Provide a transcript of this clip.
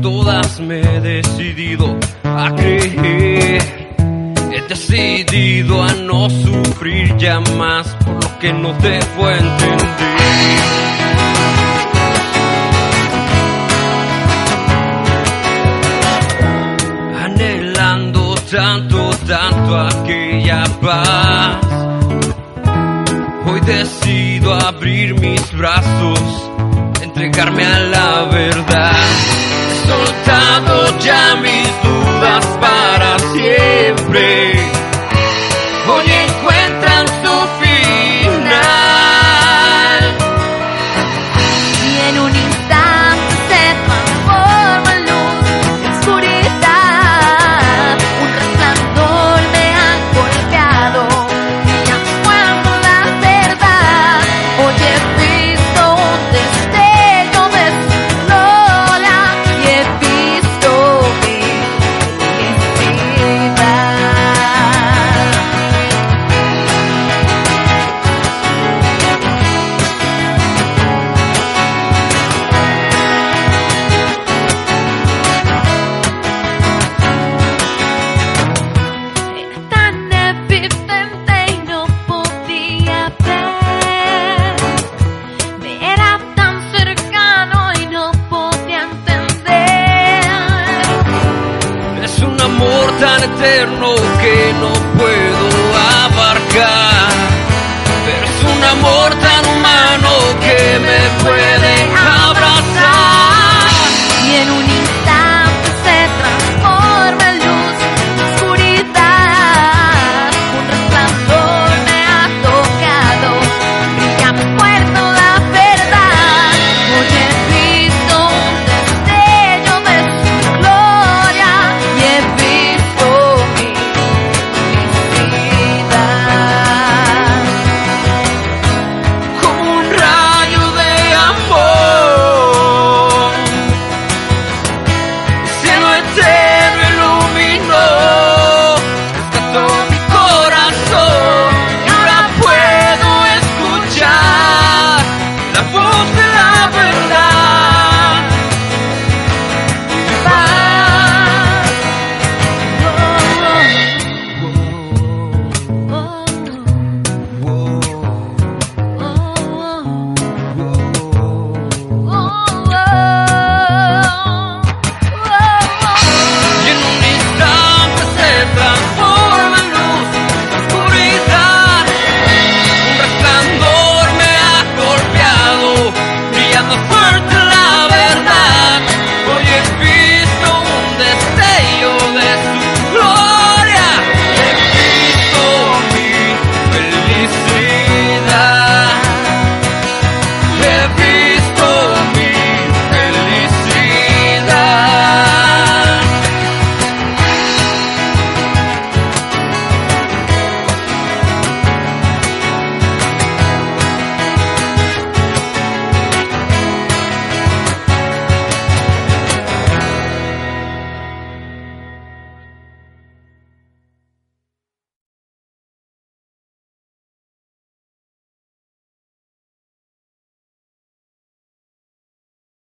Todas me he decidido a creer. He decidido a no sufrir ya más por lo que no debo entender. Anhelando tanto, tanto aquella paz. Hoy decido abrir mis brazos entregarme a la verdad. shine eterno que no puedo abarcar.